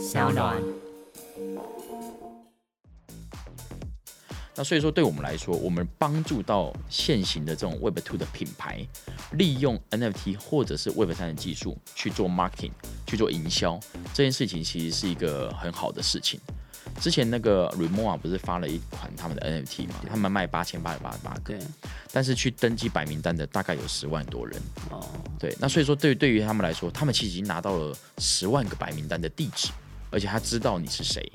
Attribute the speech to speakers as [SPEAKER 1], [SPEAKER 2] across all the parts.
[SPEAKER 1] 小暖。
[SPEAKER 2] 那所以说，对我们来说，我们帮助到现行的这种 Web Two 的品牌，利用 NFT 或者是 Web 三的技术去做 marketing，去做营销，这件事情其实是一个很好的事情。之前那个 Remora 不是发了一款他们的 NFT 嘛？他们卖八千八百八十八个，但是去登记白名单的大概有十万多人。
[SPEAKER 3] 哦，
[SPEAKER 2] 对，那所以说对于对于他们来说，他们其实已经拿到了十万个白名单的地址，而且他知道你是谁。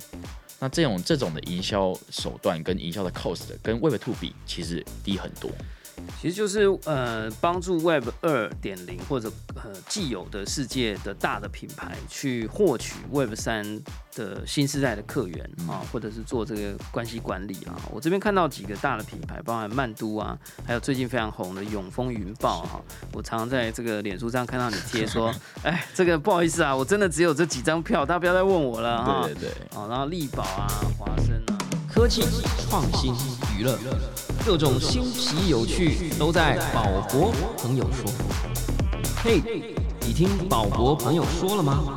[SPEAKER 2] 那这种这种的营销手段跟营销的 cost 跟 Web Two 比，其实低很多。
[SPEAKER 3] 其实就是呃，帮助 Web 二点零或者呃既有的世界的大的品牌去获取 Web 三的新时代的客源啊，或者是做这个关系管理啊。我这边看到几个大的品牌，包含曼都啊，还有最近非常红的永丰云豹哈。我常常在这个脸书上看到你贴说，哎，这个不好意思啊，我真的只有这几张票，大家不要再问我了哈。
[SPEAKER 2] 对对对。
[SPEAKER 3] 哦，然后力宝啊，华生啊，
[SPEAKER 4] 科技创新娱乐。各种新奇有趣都在宝博朋友说。嘿，你听宝博朋友说了吗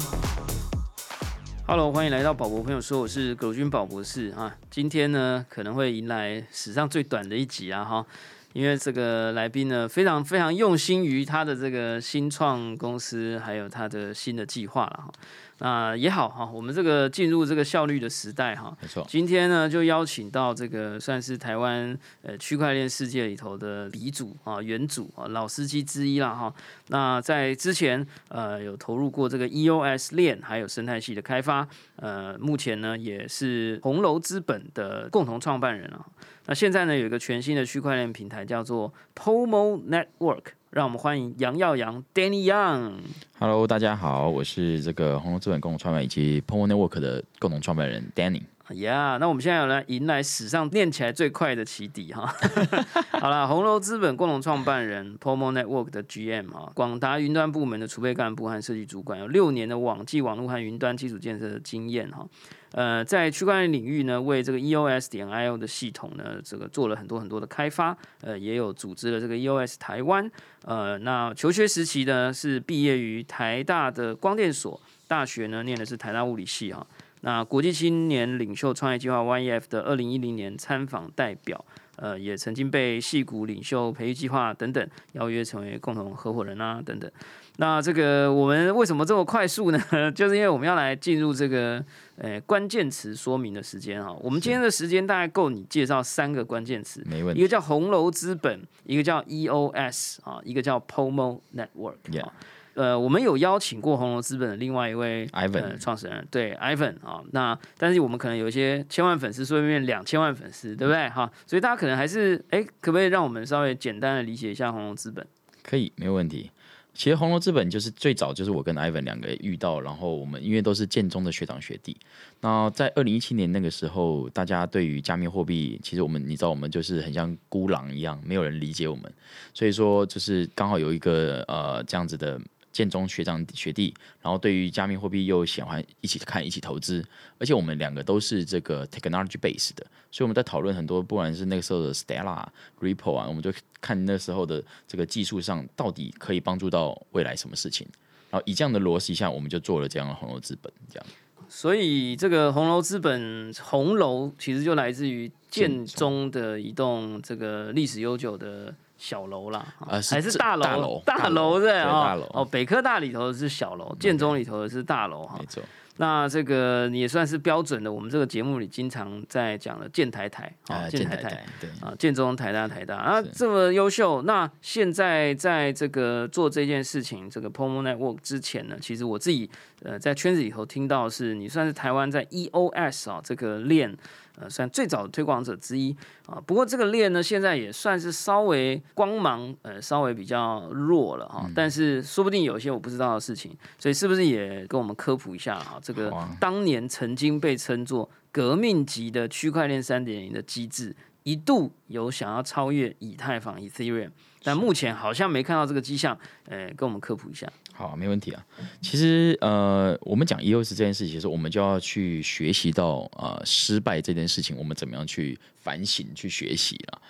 [SPEAKER 3] ？Hello，欢迎来到宝博朋友说，我是葛军宝博士啊。今天呢，可能会迎来史上最短的一集啊哈，因为这个来宾呢，非常非常用心于他的这个新创公司，还有他的新的计划了哈。那也好哈，我们这个进入这个效率的时代哈，
[SPEAKER 2] 没错。
[SPEAKER 3] 今天呢，就邀请到这个算是台湾呃区块链世界里头的鼻祖啊、元祖啊、老司机之一了哈。那在之前呃有投入过这个 EOS 链还有生态系的开发，呃，目前呢也是红楼资本的共同创办人啊。那现在呢有一个全新的区块链平台叫做 Pomo Network。让我们欢迎杨耀阳 Danny Young。
[SPEAKER 2] Hello，大家好，我是这个红龙资本共同创办以及 p o m o Network 的共同创办人 Danny。
[SPEAKER 3] 呀，那我们现在有来迎来史上念起来最快的起底哈。好了，红楼资本共同创办人 p o m o Network 的 GM 哈，广达云端部门的储备干部和设计主管，有六年的网际网络和云端基础建设的经验哈。呃，在区块链领域呢，为这个 EOS 点 IO 的系统呢，这个做了很多很多的开发，呃，也有组织了这个 EOS 台湾。呃，那求学时期呢，是毕业于台大的光电所，大学呢念的是台大物理系哈。那国际青年领袖创业计划 YEF 的二零一零年参访代表。呃，也曾经被戏骨领袖培育计划等等邀约成为共同合伙人啊，等等。那这个我们为什么这么快速呢？就是因为我们要来进入这个呃关键词说明的时间哈。我们今天的时间大概够你介绍三个关键词，
[SPEAKER 2] 没问题。
[SPEAKER 3] 一个叫红楼资本，一个叫 EOS 啊，一个叫 Pomo Network 啊。呃，我们有邀请过红楼资本的另外一位
[SPEAKER 2] Ivan
[SPEAKER 3] 创始人，对 Ivan 啊，那但是我们可能有一些千万粉丝，说不定两千万粉丝，对不对？哈，所以大家可能还是，哎，可不可以让我们稍微简单的理解一下红楼资本？
[SPEAKER 2] 可以，没有问题。其实红楼资本就是最早就是我跟 Ivan 两个遇到，然后我们因为都是建中的学长学弟，那在二零一七年那个时候，大家对于加密货币，其实我们你知道，我们就是很像孤狼一样，没有人理解我们，所以说就是刚好有一个呃这样子的。建中学长学弟，然后对于加密货币又喜欢一起看一起投资，而且我们两个都是这个 technology base 的，所以我们在讨论很多，不管是那个时候的 Stella、Ripple 啊，我们就看那时候的这个技术上到底可以帮助到未来什么事情，然后以这样的逻辑下，我们就做了这样的红楼资本这样。
[SPEAKER 3] 所以这个红楼资本红楼其实就来自于建中的一栋这个历史悠久的。小楼啦，还是大楼？大楼对啊，哦，北科大里头是小楼，建中里头的是大楼哈。
[SPEAKER 2] 没错。
[SPEAKER 3] 那这个也算是标准的，我们这个节目里经常在讲的建台台
[SPEAKER 2] 啊，建台台对
[SPEAKER 3] 啊，建中台大台大啊，这么优秀。那现在在这个做这件事情，这个 Pomo Network 之前呢，其实我自己呃在圈子里头听到是你算是台湾在 EOS 啊这个链。呃，算最早的推广者之一啊。不过这个链呢，现在也算是稍微光芒呃稍微比较弱了哈。但是说不定有一些我不知道的事情，所以是不是也跟我们科普一下啊？这个当年曾经被称作革命级的区块链三点零的机制，一度有想要超越以太坊 Ethereum，但目前好像没看到这个迹象。呃，跟我们科普一下。
[SPEAKER 2] 好，没问题啊。其实呃，我们讲 EOS 这件事情，其实我们就要去学习到呃失败这件事情，我们怎么样去反省、去学习了。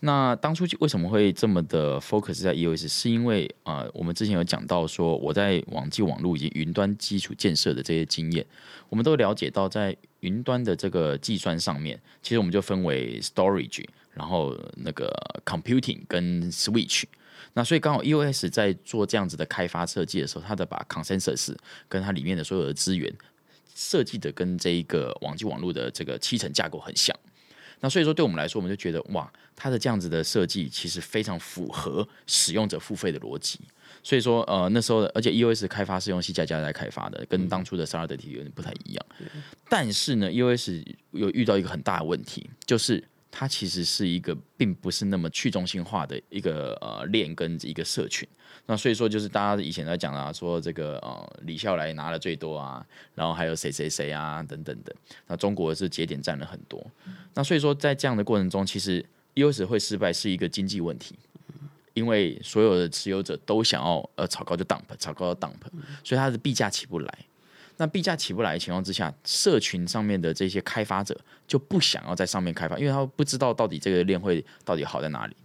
[SPEAKER 2] 那当初为什么会这么的 focus 在 EOS？是因为、呃我们之前有讲到说，我在网际网络以及云端基础建设的这些经验，我们都了解到，在云端的这个计算上面，其实我们就分为 storage，然后那个 computing 跟 switch。那所以刚好 EOS 在做这样子的开发设计的时候，它的把 consensus 跟它里面的所有的资源设计的跟这一个网际网络的这个七层架构很像。那所以说，对我们来说，我们就觉得哇，它的这样子的设计其实非常符合使用者付费的逻辑。所以说，呃，那时候的，而且 EOS 开发是用 C 加加来开发的，跟当初的 s a r d i t y 有点不太一样。但是呢，EOS 有遇到一个很大的问题，就是它其实是一个并不是那么去中心化的一个呃链跟一个社群。那所以说，就是大家以前在讲啊，说这个呃李笑来拿的最多啊，然后还有谁谁谁啊等等的。那中国是节点占了很多。那所以说，在这样的过程中，其实 EOS 会失败是一个经济问题，因为所有的持有者都想要呃炒高就 dump，炒高就 dump，所以它的币价起不来。那币价起不来的情况之下，社群上面的这些开发者就不想要在上面开发，因为他不知道到底这个链会到底好在哪里。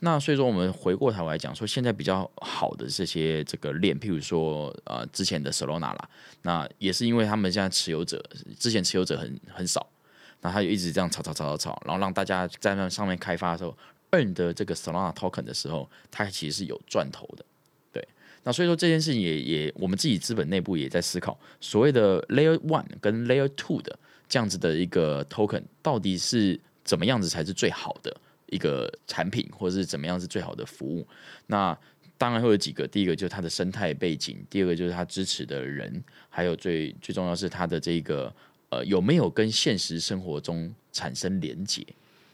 [SPEAKER 2] 那所以说，我们回过头来讲说，现在比较好的这些这个链，譬如说呃之前的 Solana 啦，那也是因为他们现在持有者之前持有者很很少，那他就一直这样炒炒炒炒炒，然后让大家在那上面开发的时候，earn 的这个 Solana token 的时候，它其实是有赚头的。那所以说这件事情也也我们自己资本内部也在思考，所谓的 Layer One 跟 Layer Two 的这样子的一个 token 到底是怎么样子才是最好的一个产品，或者是怎么样是最好的服务？那当然会有几个，第一个就是它的生态背景，第二个就是它支持的人，还有最最重要是它的这个呃有没有跟现实生活中产生连结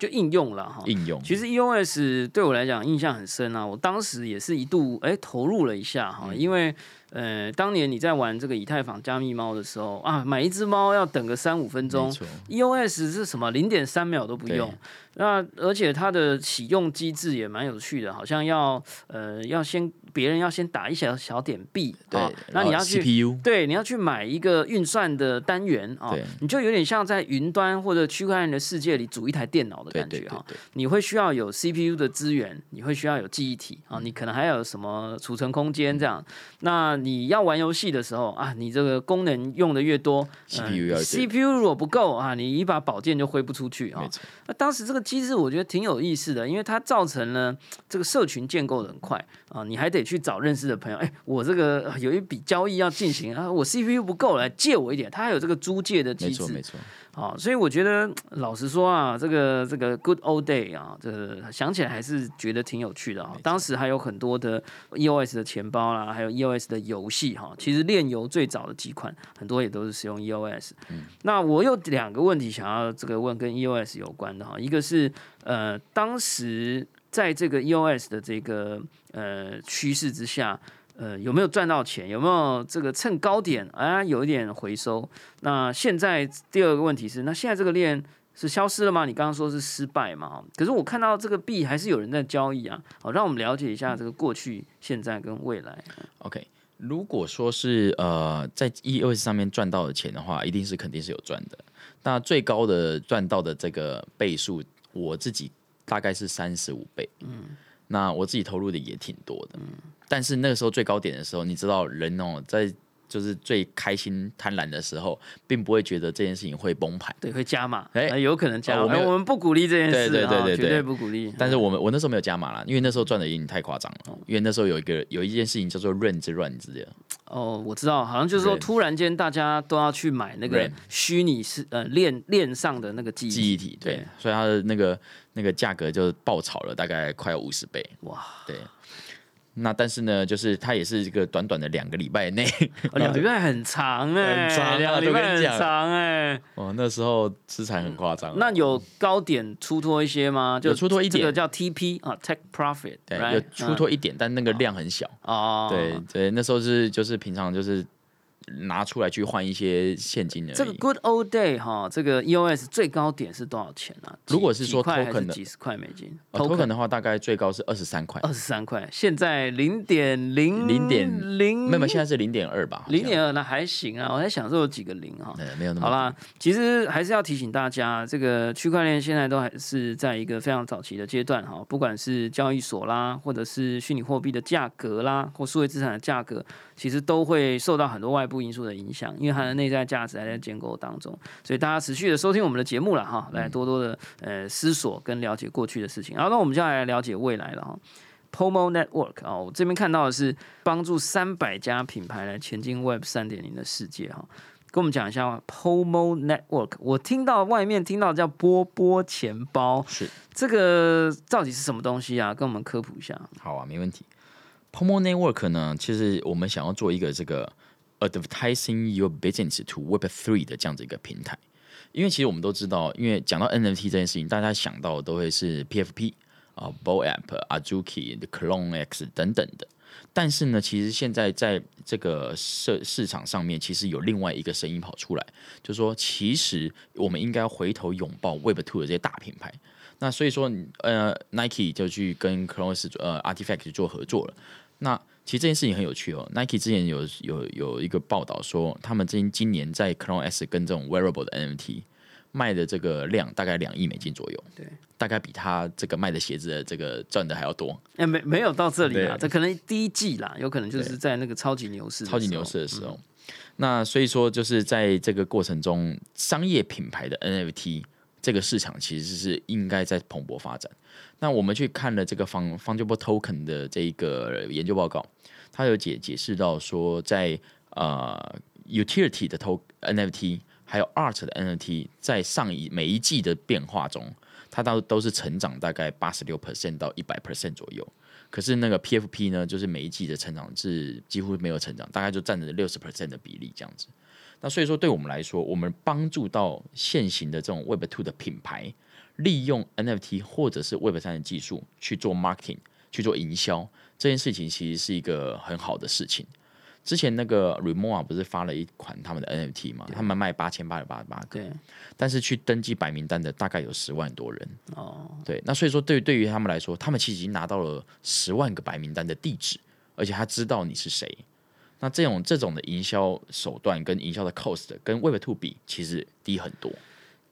[SPEAKER 3] 就应用了哈。
[SPEAKER 2] 应用。
[SPEAKER 3] 其实 EOS 对我来讲印象很深啊，我当时也是一度哎投入了一下哈，因为呃当年你在玩这个以太坊加密猫的时候啊，买一只猫要等个三五分钟，，EOS 是什么零点三秒都不用，那而且它的启用机制也蛮有趣的，好像要呃要先别人要先打一小小点币，
[SPEAKER 2] 对
[SPEAKER 3] 啊，那你要去
[SPEAKER 2] CPU
[SPEAKER 3] 对，你要去买一个运算的单元啊，你就有点像在云端或者区块链的世界里组一台电脑的感觉哈。
[SPEAKER 2] 对对对，
[SPEAKER 3] 你会需要有 CPU 的资源，你会需要有记忆体啊，你可能还有什么储存空间这样。那你要玩游戏的时候啊，你这个功能用的越多
[SPEAKER 2] CPU 要对。
[SPEAKER 3] CPU 如果不够啊，你一把宝剑就挥不出去啊那当时这个机制我觉得挺有意思的，因为它造成了这个社群建构的很快啊，你还得去找认识的朋友，哎，我这个呃有一笔交易要进行啊，我 CPU 不够，来借我一点，它还有这个租借的机制。
[SPEAKER 2] 没错没。错，
[SPEAKER 3] 啊，所以我觉得老实说啊，这个这个 Good Old Day 啊，这个想起来还是觉得挺有趣的啊。当时还有很多的 EOS 的钱包啦，还有 EOS 的游戏哈。其实炼油最早的几款很多也都是使用 EOS。那我有两个问题想要这个问跟 EOS 有关的哈，一个是呃当时在这个 EOS 的这个呃趋势之下。呃，有没有赚到钱？有没有这个趁高点啊有一点回收？那现在第二个问题是，那现在这个链是消失了吗？你刚刚说是失败嘛？可是我看到这个币还是有人在交易啊。好，让我们了解一下这个过去、现在跟未来。
[SPEAKER 2] OK，如果说是呃在 EOS 上面赚到的钱的话，一定是肯定是有赚的。那最高的赚到的这个倍数，我自己大概是三十五倍。嗯，那我自己投入的也挺多的。嗯，但是那个时候最高点的时候，你知道人哦，在就是最开心贪婪的时候，并不会觉得这件事情会崩盘。
[SPEAKER 3] 对，会加码，
[SPEAKER 2] 哎
[SPEAKER 3] 呃有可能加码。
[SPEAKER 2] 哦我没有
[SPEAKER 3] 哎我们不鼓励这件事，
[SPEAKER 2] 对对对
[SPEAKER 3] 啊绝
[SPEAKER 2] 对对
[SPEAKER 3] 对不鼓励。
[SPEAKER 2] 但是我们我那时候没有加码啦，因为那时候赚的有点太夸张了。因为那时候有一个有一件事情叫做 run 之乱之类的，
[SPEAKER 3] 哦，我知道，好像就是说，突然间大家都要去买那个虚拟是呃链链上的那个记忆
[SPEAKER 2] 记忆体，对，
[SPEAKER 3] 对
[SPEAKER 2] 所以它的那个那个价格就爆炒了，大概快要五十倍。
[SPEAKER 3] 哇，
[SPEAKER 2] 对，那但是呢，就是它也是一个短短的两个礼拜内，
[SPEAKER 3] 哦两个礼拜很长哎，
[SPEAKER 2] 很长啊
[SPEAKER 3] 两个礼拜很长哎。
[SPEAKER 2] 哦，那时候资产很夸张。
[SPEAKER 3] 那有高点出脱一些吗？就
[SPEAKER 2] 出脱一点
[SPEAKER 3] 这个叫 TP 啊，Take Profit，
[SPEAKER 2] 对
[SPEAKER 3] right？
[SPEAKER 2] 有出脱一点，但那个量很小。
[SPEAKER 3] 嗯哦，
[SPEAKER 2] 对对，那时候是就是平常就是拿出来去换一些现金而已。
[SPEAKER 3] 这个 Good Old Day 哈，这个 EOS 最高点是多少钱啊？
[SPEAKER 2] 如果是说 token 的
[SPEAKER 3] 几十块美金
[SPEAKER 2] 呃 token 的话，大概最高是二十三块，
[SPEAKER 3] 二十三块，现在零点零零
[SPEAKER 2] 点零，没有，现在是零点二吧？
[SPEAKER 3] 零点二，那还行啊。我在想说有几个零哈。
[SPEAKER 2] 呃没有那么
[SPEAKER 3] 好啦，其实还是要提醒大家，这个区块链现在都还是在一个非常早期的阶段哈，不管是交易所啦，或者是虚拟货币的价格啦，或数位资产的价格，其实都会受到很多外部因素的影响，因为它的内在价值还在建构当中，所以大家持续的收听我们的节目了哈，来多多的呃思索跟了解过去的事情。好，那我们接下来了解未来了哈。Pomo Network 啊，我这边看到的是帮助三百家品牌来前进 Web 三点零的世界哈。跟我们讲一下 Pomo Network，我听到外面听到叫波波钱包，
[SPEAKER 2] 是
[SPEAKER 3] 这个到底是什么东西啊？跟我们科普一下。
[SPEAKER 2] 好啊，没问题。Pomo Network 呢，其实我们想要做一个这个 advertising your business to Web Three 的这样子一个平台，因为其实我们都知道，因为讲到 NFT 这件事情，大家想到的都会是 PFP 啊、Bo App、Azuki、Clone X 等等的。但是呢，其实现在在这个市市场上面，其实有另外一个声音跑出来，就是说其实我们应该回头拥抱 Web Two 的这些大品牌。那所以说，呃，Nike 就去跟 Clone 呃 Artifact 做合作了。那其实这件事情很有趣哦。Nike 之前有有有一个报道说，他们今今年在 Clone S 跟这种 Wearable 的 NFT 卖的这个量大概两亿美金左右，
[SPEAKER 3] 对，
[SPEAKER 2] 大概比他这个卖的鞋子的这个赚的还要多。
[SPEAKER 3] 哎，没没有到这里啦，
[SPEAKER 2] 对
[SPEAKER 3] 这可能第一季啦，有可能就是在那个超级牛市
[SPEAKER 2] 超级牛市的时候。那所以说，就是在这个过程中，商业品牌的 NFT 这个市场其实是应该在蓬勃发展。那我们去看了这个 fun fungible token 的这一个研究报告，它有解解释到说在，呃 utility 的 to NFT 还有 art 的 NFT 在上一每一季的变化中，它都都是成长大概八十六 percent 到一百 percent 左右。可是那个 PFP 呢，就是每一季的成长是几乎没有成长，大概就占着六十 percent 的比例这样子。那所以说，对我们来说，我们帮助到现行的这种 Web Two 的品牌，利用 NFT 或者是 Web 三的技术去做 marketing、去做营销，这件事情其实是一个很好的事情。之前那个 Remora 不是发了一款他们的 NFT 嘛？他们卖八千八百八十八个，
[SPEAKER 3] 对，
[SPEAKER 2] 但是去登记白名单的大概有十万多人。
[SPEAKER 3] 哦，
[SPEAKER 2] 对，那所以说对对于他们来说，他们其实已经拿到了十万个白名单的地址，而且他知道你是谁。那这种这种的营销手段跟营销的 cost 跟 Web Two 比，其实低很多。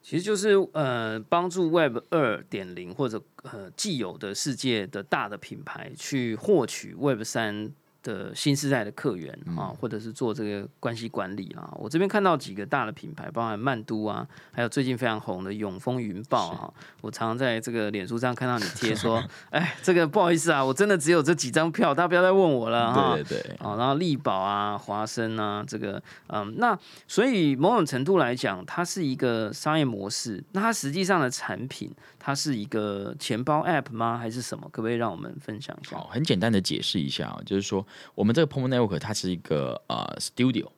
[SPEAKER 3] 其实就是呃，帮助 Web 二点零或者呃既有的世界的大的品牌去获取 Web 三的新时代的客源啊，或者是做这个关系管理啊。我这边看到几个大的品牌，包含曼都啊，还有最近非常红的永丰云豹啊。我常常在这个脸书上看到你贴说，哎，这个不好意思啊，我真的只有这几张票，大家不要再问我了哈。
[SPEAKER 2] 对对对，
[SPEAKER 3] 啊，然后力宝啊、华生啊，这个嗯，那所以某种程度来讲，它是一个商业模式。那它实际上的产品，它是一个钱包 App 吗？还是什么？可不可以让我们分享一下？
[SPEAKER 2] 好，很简单的解释一下啊，就是说我们这个 Pomo Network 它是一个呃 studio，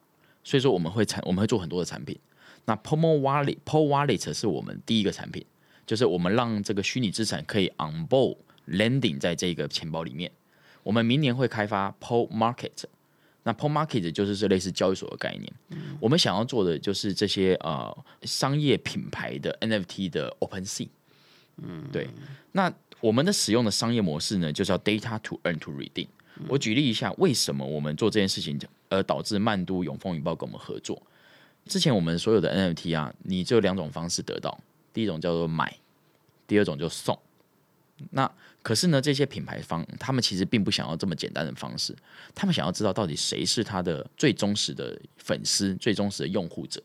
[SPEAKER 2] 所以说我们会产我们会做很多的产品。那 Pomo Wallet Pomo Wallet 是我们第一个产品，就是我们让这个虚拟资产可以 on board landing 在这个钱包里面。我们明年会开发 PO Market，那 PO Market 就是这类似交易所的概念。我们想要做的就是这些呃商业品牌的 NFT 的 Open Sea。嗯，对。那我们的使用的商业模式呢，就是要 Data to Earn to Redeem。我举例一下，为什么我们做这件事情，而导致曼都永丰云豹跟我们合作？之前我们所有的 NFT 啊，你只有两种方式得到，第一种叫做买，第二种就送。那可是呢，这些品牌方他们其实并不想要这么简单的方式，他们想要知道到底谁是他的最忠实的粉丝、最忠实的用户者。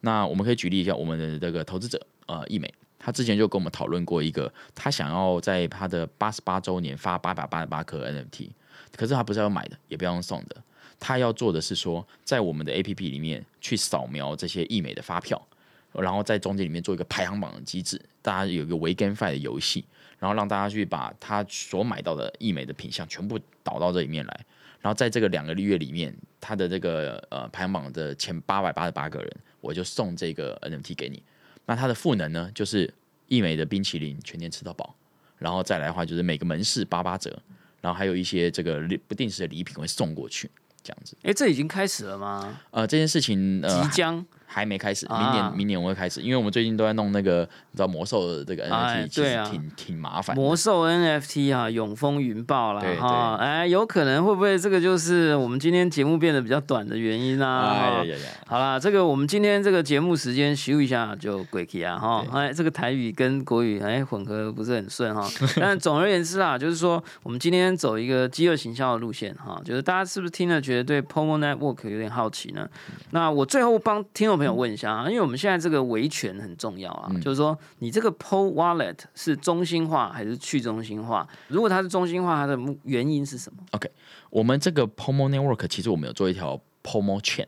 [SPEAKER 2] 那我们可以举例一下，我们的这个投资者呃易美，他之前就跟我们讨论过一个，他想要在他的八十八周年发八百八十八颗 NFT，可是他不是要买的，也不要送的，他要做的是说，在我们的 APP 里面去扫描这些易美的发票，然后在中间里面做一个排行榜的机制，大家有一个维 GameFi 的游戏，然后让大家去把他所买到的易美的品相全部导到这里面来，然后在这个两个月里面，他的这个呃排行榜的前八百八十八个人，我就送这个 NFT 给你。那它的赋能呢，就是一美的冰淇淋全年吃到饱，然后再来的话就是每个门市八八折，然后还有一些这个不定时的礼品会送过去。这样子。
[SPEAKER 3] 哎，这已经开始了吗？
[SPEAKER 2] 呃，这件事情呃
[SPEAKER 3] 即将
[SPEAKER 2] 还没开始，
[SPEAKER 3] 啊
[SPEAKER 2] 明年明年我会开始，因为我们最近都在弄那个你知道魔兽的这个
[SPEAKER 3] 哎
[SPEAKER 2] NFT，其实挺挺麻烦。
[SPEAKER 3] 魔兽 NFT 啊，永丰云豹啦哈，哎，有可能会不会这个就是我们今天节目变得比较短的原因啊？
[SPEAKER 2] 哎呀呀呀！
[SPEAKER 3] 好啦，这个我们今天这个节目时间咻一下就鬼气啊哈，哎，这个台语跟国语哎混合不是很顺哈，但总而言之啊，就是说我们今天走一个饥饿行销的路线哈，就是大家是不是听了觉得对 Pomo Network 有点好奇呢？那我最后帮听众朋友问一下啊，因为我们现在这个维权很重要啊，就是说你这个 PO Wallet 是中心化还是去中心化？如果它是中心化，它的原因是什么？OK，？
[SPEAKER 2] 我们这个 Pomo Network 其实我们有做一条 Pomo Chain，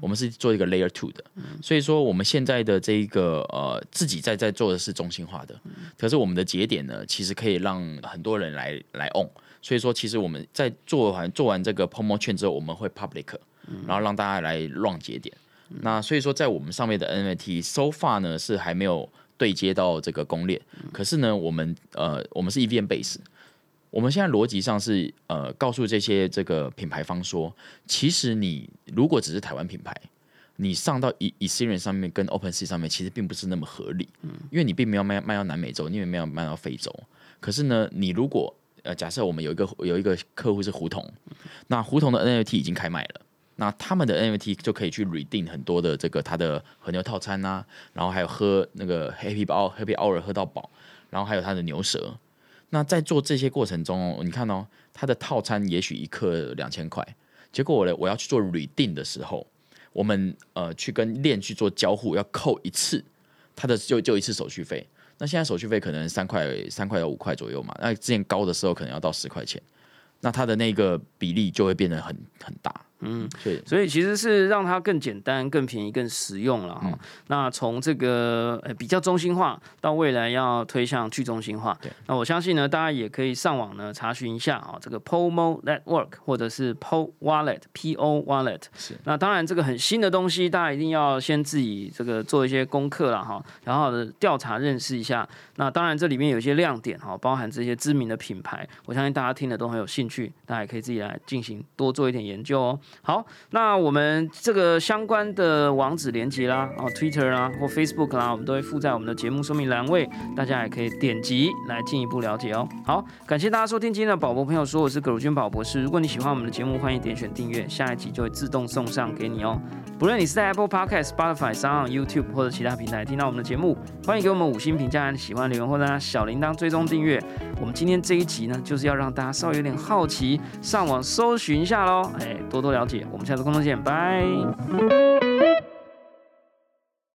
[SPEAKER 2] 我们是做一个 Layer Two 的，所以说我们现在的这一个呃自己在在做的是中心化的，可是我们的节点呢，其实可以让很多人来来 on，所以说其实我们在做完做完这个 Pomo Chain 之后，我们会 Public，然后让大家来 run 节点。那所以说在我们上面的 NFT so far 呢是还没有对接到这个公链，可是呢我们呃我们是 EVM base。我们现在逻辑上是呃，告诉这些这个品牌方说，其实你如果只是台湾品牌，你上到以 Ethereum 上面跟 OpenSea 上面，其实并不是那么合理，因为你并没有卖卖到南美洲，你也没有卖到非洲。可是呢，你如果呃，假设我们有一个有一个客户是胡同，那胡同的 NFT 已经开卖了。那他们的 NFT 就可以去 re 订很多的这个它的和牛套餐啊，然后还有喝那个 Happy Hour Happy Hour 喝到饱，然后还有它的牛舌，那在做这些过程中哦，你看哦，它的套餐也许一克两千块，结果我呢我要去做 re 订的时候，我们呃去跟链去做交互，要扣一次，它的就就一次手续费。那现在手续费可能三块三块到五块左右嘛，那之前高的时候可能要到十块钱，那它的那个比例就会变得很很大。嗯，所以
[SPEAKER 3] 所以其实是让它更简单、更便宜、更实用了哈。那从这个呃比较中心化到未来要推向去中心化，那我相信呢，大家也可以上网呢查询一下啊，这个 Pomo Network 或者是 Po Wallet P O Wallet。
[SPEAKER 2] 是
[SPEAKER 3] 那当然这个很新的东西，大家一定要先自己这个做一些功课了哈，然后的调查认识一下。那当然这里面有一些亮点哈，包含这些知名的品牌，我相信大家听的都很有兴趣，大家也可以自己来进行多做一点研究哦。好，那我们这个相关的网址连接啦，哦，Twitter 啦或 Facebook 啦，我们都会附在我们的节目说明栏位，大家也可以点击来进一步了解哦。好，感谢大家收听今天的宝博朋友说，我是葛如君宝博士。如果你喜欢我们的节目，欢迎点选订阅，下一集就会自动送上给你哦。不论你是在 Apple Podcast、Spotify 上、YouTube 或者其他平台听到我们的节目，欢迎给我们五星评价，喜欢留言或者小铃铛追踪订阅。我们今天这一集呢，就是要让大家稍微有点好奇，上网搜寻一下喽，哎，多多了我们下次空中见，拜。